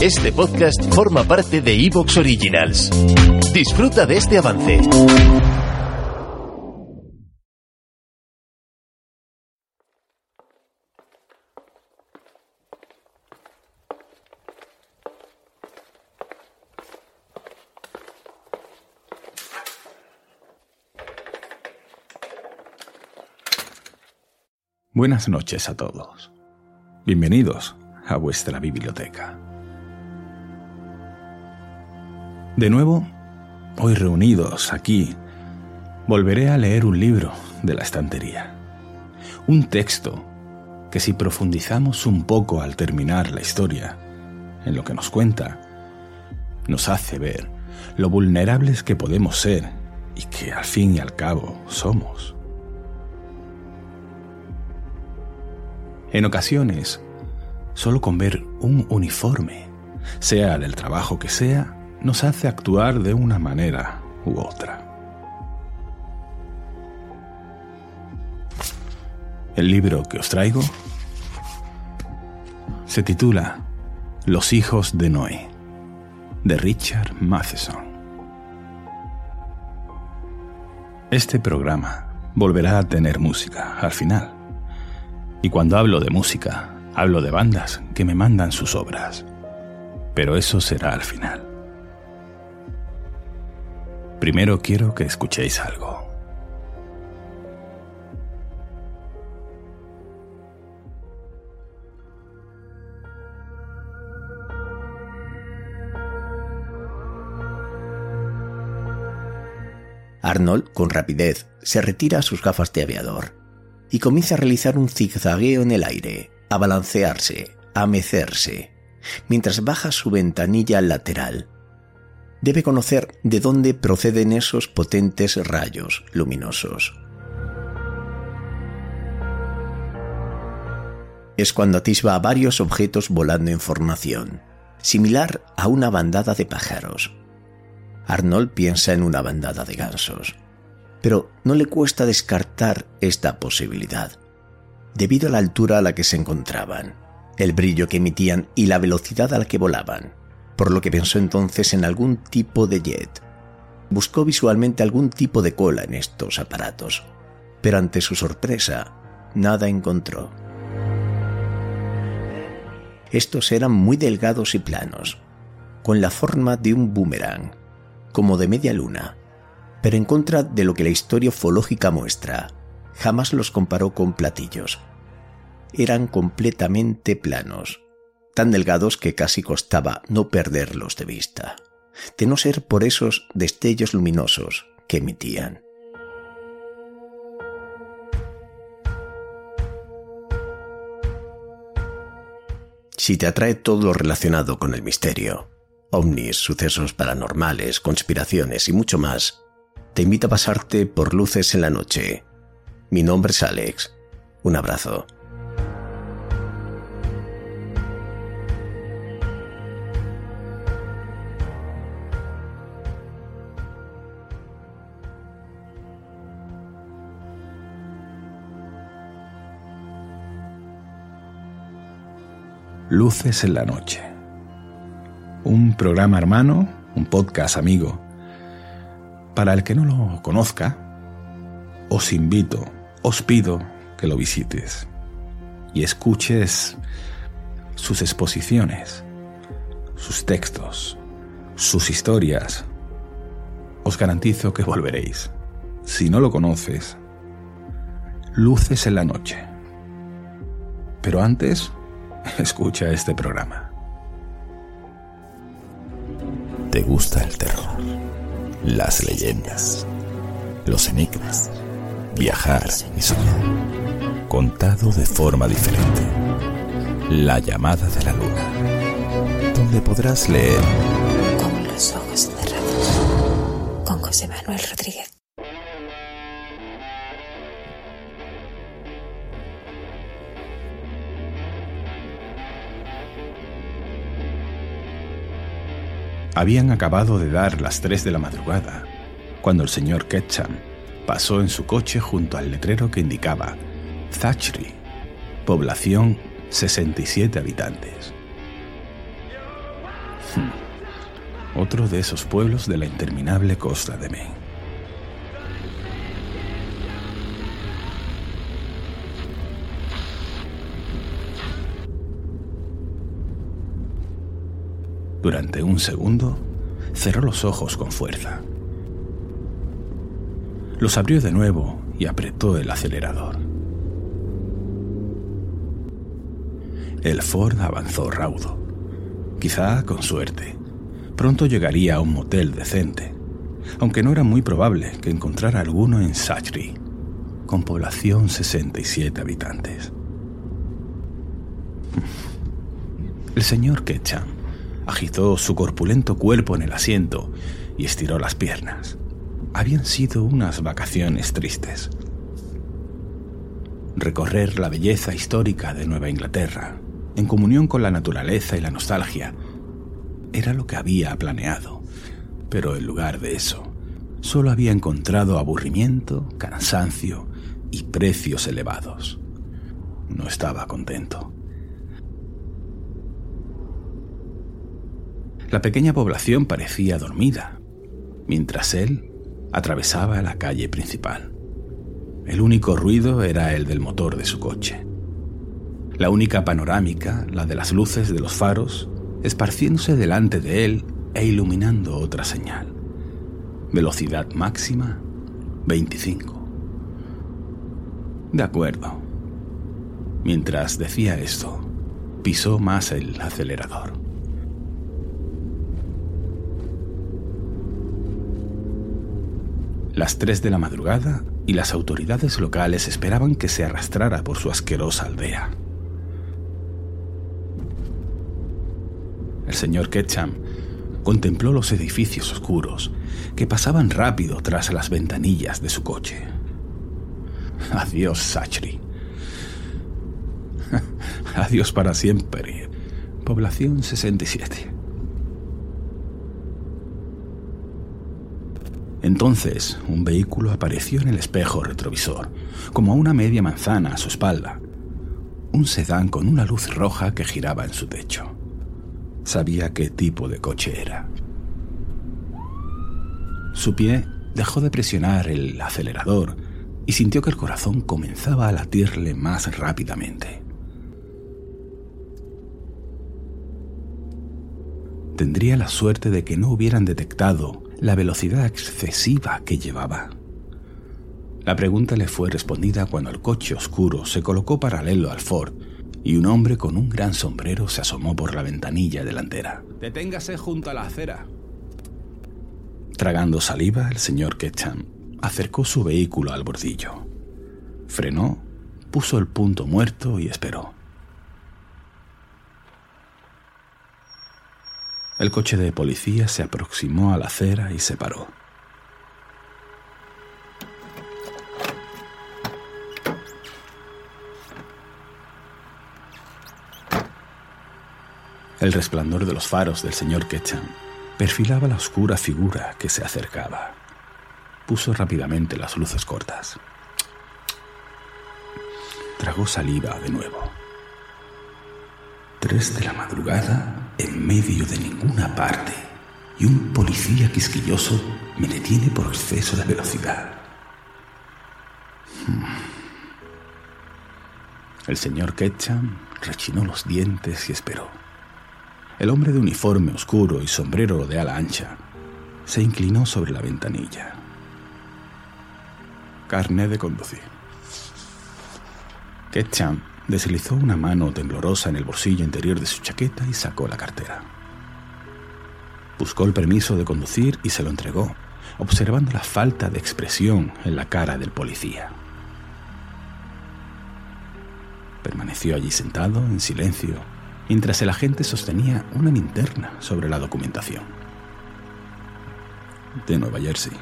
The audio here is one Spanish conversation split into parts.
Este podcast forma parte de Evox Originals. Disfruta de este avance. Buenas noches a todos. Bienvenidos a vuestra biblioteca. De nuevo, hoy reunidos aquí, volveré a leer un libro de la estantería. Un texto que si profundizamos un poco al terminar la historia, en lo que nos cuenta, nos hace ver lo vulnerables que podemos ser y que al fin y al cabo somos. En ocasiones, solo con ver un uniforme, sea del trabajo que sea, nos hace actuar de una manera u otra. El libro que os traigo se titula Los hijos de Noé, de Richard Matheson. Este programa volverá a tener música al final. Y cuando hablo de música, hablo de bandas que me mandan sus obras. Pero eso será al final. Primero quiero que escuchéis algo. Arnold, con rapidez, se retira sus gafas de aviador y comienza a realizar un zigzagueo en el aire, a balancearse, a mecerse, mientras baja su ventanilla lateral debe conocer de dónde proceden esos potentes rayos luminosos. Es cuando atisba a varios objetos volando en formación, similar a una bandada de pájaros. Arnold piensa en una bandada de gansos, pero no le cuesta descartar esta posibilidad, debido a la altura a la que se encontraban, el brillo que emitían y la velocidad a la que volaban por lo que pensó entonces en algún tipo de jet. Buscó visualmente algún tipo de cola en estos aparatos, pero ante su sorpresa, nada encontró. Estos eran muy delgados y planos, con la forma de un boomerang, como de media luna, pero en contra de lo que la historia ufológica muestra, jamás los comparó con platillos. Eran completamente planos, tan delgados que casi costaba no perderlos de vista, de no ser por esos destellos luminosos que emitían. Si te atrae todo lo relacionado con el misterio, ovnis, sucesos paranormales, conspiraciones y mucho más, te invito a pasarte por Luces en la Noche. Mi nombre es Alex. Un abrazo. Luces en la Noche. Un programa hermano, un podcast amigo. Para el que no lo conozca, os invito, os pido que lo visites y escuches sus exposiciones, sus textos, sus historias. Os garantizo que volveréis. Si no lo conoces, Luces en la Noche. Pero antes, escucha este programa. ¿Te gusta el terror? Las leyendas, los enigmas, viajar y soñar, contado de forma diferente. La llamada de la luna donde podrás leer Con los ojos cerrados. Con José Manuel Rodríguez. Habían acabado de dar las 3 de la madrugada cuando el señor Ketcham pasó en su coche junto al letrero que indicaba Zachary, población 67 habitantes. Hmm. Otro de esos pueblos de la interminable costa de Maine. Durante un segundo, cerró los ojos con fuerza. Los abrió de nuevo y apretó el acelerador. El Ford avanzó raudo. Quizá con suerte. Pronto llegaría a un motel decente, aunque no era muy probable que encontrara alguno en Sachri, con población 67 habitantes. El señor Ketcham agitó su corpulento cuerpo en el asiento y estiró las piernas. Habían sido unas vacaciones tristes. Recorrer la belleza histórica de Nueva Inglaterra, en comunión con la naturaleza y la nostalgia, era lo que había planeado. Pero en lugar de eso, solo había encontrado aburrimiento, cansancio y precios elevados. No estaba contento. La pequeña población parecía dormida, mientras él atravesaba la calle principal. El único ruido era el del motor de su coche. La única panorámica, la de las luces de los faros, esparciéndose delante de él e iluminando otra señal. Velocidad máxima 25. De acuerdo. Mientras decía esto, pisó más el acelerador. Las tres de la madrugada y las autoridades locales esperaban que se arrastrara por su asquerosa aldea. El señor Ketcham contempló los edificios oscuros que pasaban rápido tras las ventanillas de su coche. Adiós, Sachri. Adiós para siempre. Población 67. Entonces, un vehículo apareció en el espejo retrovisor, como a una media manzana a su espalda. Un sedán con una luz roja que giraba en su techo. Sabía qué tipo de coche era. Su pie dejó de presionar el acelerador y sintió que el corazón comenzaba a latirle más rápidamente. Tendría la suerte de que no hubieran detectado la velocidad excesiva que llevaba. La pregunta le fue respondida cuando el coche oscuro se colocó paralelo al Ford y un hombre con un gran sombrero se asomó por la ventanilla delantera. Deténgase junto a la acera. Tragando saliva, el señor Ketcham acercó su vehículo al bordillo. Frenó, puso el punto muerto y esperó. El coche de policía se aproximó a la acera y se paró. El resplandor de los faros del señor Ketcham perfilaba la oscura figura que se acercaba. Puso rápidamente las luces cortas. Tragó saliva de nuevo. Tres de la madrugada, en medio de ninguna parte, y un policía quisquilloso me detiene por exceso de velocidad. Hmm. El señor Ketcham rechinó los dientes y esperó. El hombre de uniforme oscuro y sombrero de ala ancha se inclinó sobre la ventanilla. Carné de conducir. Ketcham Deslizó una mano temblorosa en el bolsillo interior de su chaqueta y sacó la cartera. Buscó el permiso de conducir y se lo entregó, observando la falta de expresión en la cara del policía. Permaneció allí sentado, en silencio, mientras el agente sostenía una linterna sobre la documentación. De Nueva Jersey.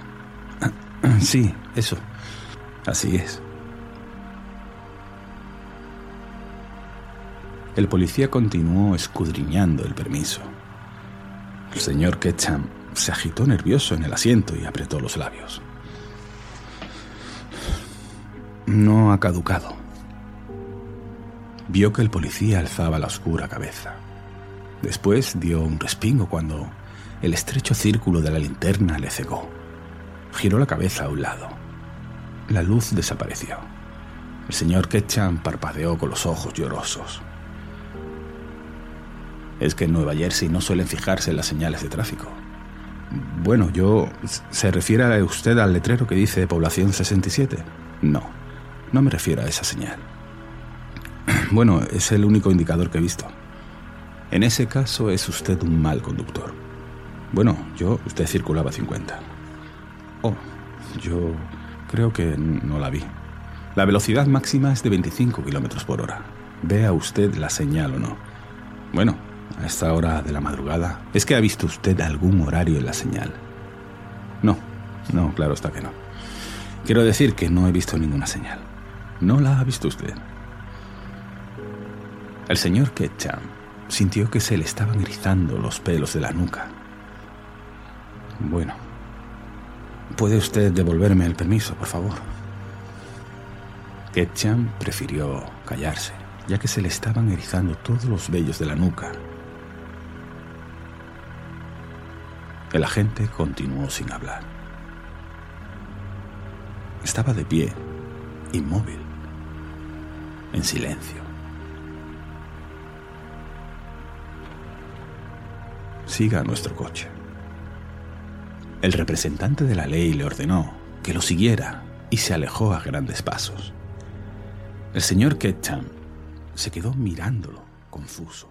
Sí, eso. Así es. El policía continuó escudriñando el permiso. El señor Ketcham se agitó nervioso en el asiento y apretó los labios. No ha caducado. Vio que el policía alzaba la oscura cabeza. Después dio un respingo cuando el estrecho círculo de la linterna le cegó. Giró la cabeza a un lado. La luz desapareció. El señor Ketcham parpadeó con los ojos llorosos. Es que en Nueva Jersey no suelen fijarse en las señales de tráfico. Bueno, yo... ¿Se refiere usted al letrero que dice población 67? No, no me refiero a esa señal. Bueno, es el único indicador que he visto. En ese caso es usted un mal conductor. Bueno, yo, usted circulaba 50. Oh, yo creo que no la vi. La velocidad máxima es de 25 kilómetros por hora. Vea usted la señal o no. Bueno, a esta hora de la madrugada, ¿es que ha visto usted algún horario en la señal? No, no, claro está que no. Quiero decir que no he visto ninguna señal. ¿No la ha visto usted? El señor Ketcham sintió que se le estaban erizando los pelos de la nuca. Bueno, ¿puede usted devolverme el permiso, por favor? Ketcham prefirió callarse, ya que se le estaban erizando todos los vellos de la nuca El agente continuó sin hablar. Estaba de pie, inmóvil, en silencio. Siga nuestro coche. El representante de la ley le ordenó que lo siguiera y se alejó a grandes pasos. El señor Ketcham se quedó mirándolo, confuso.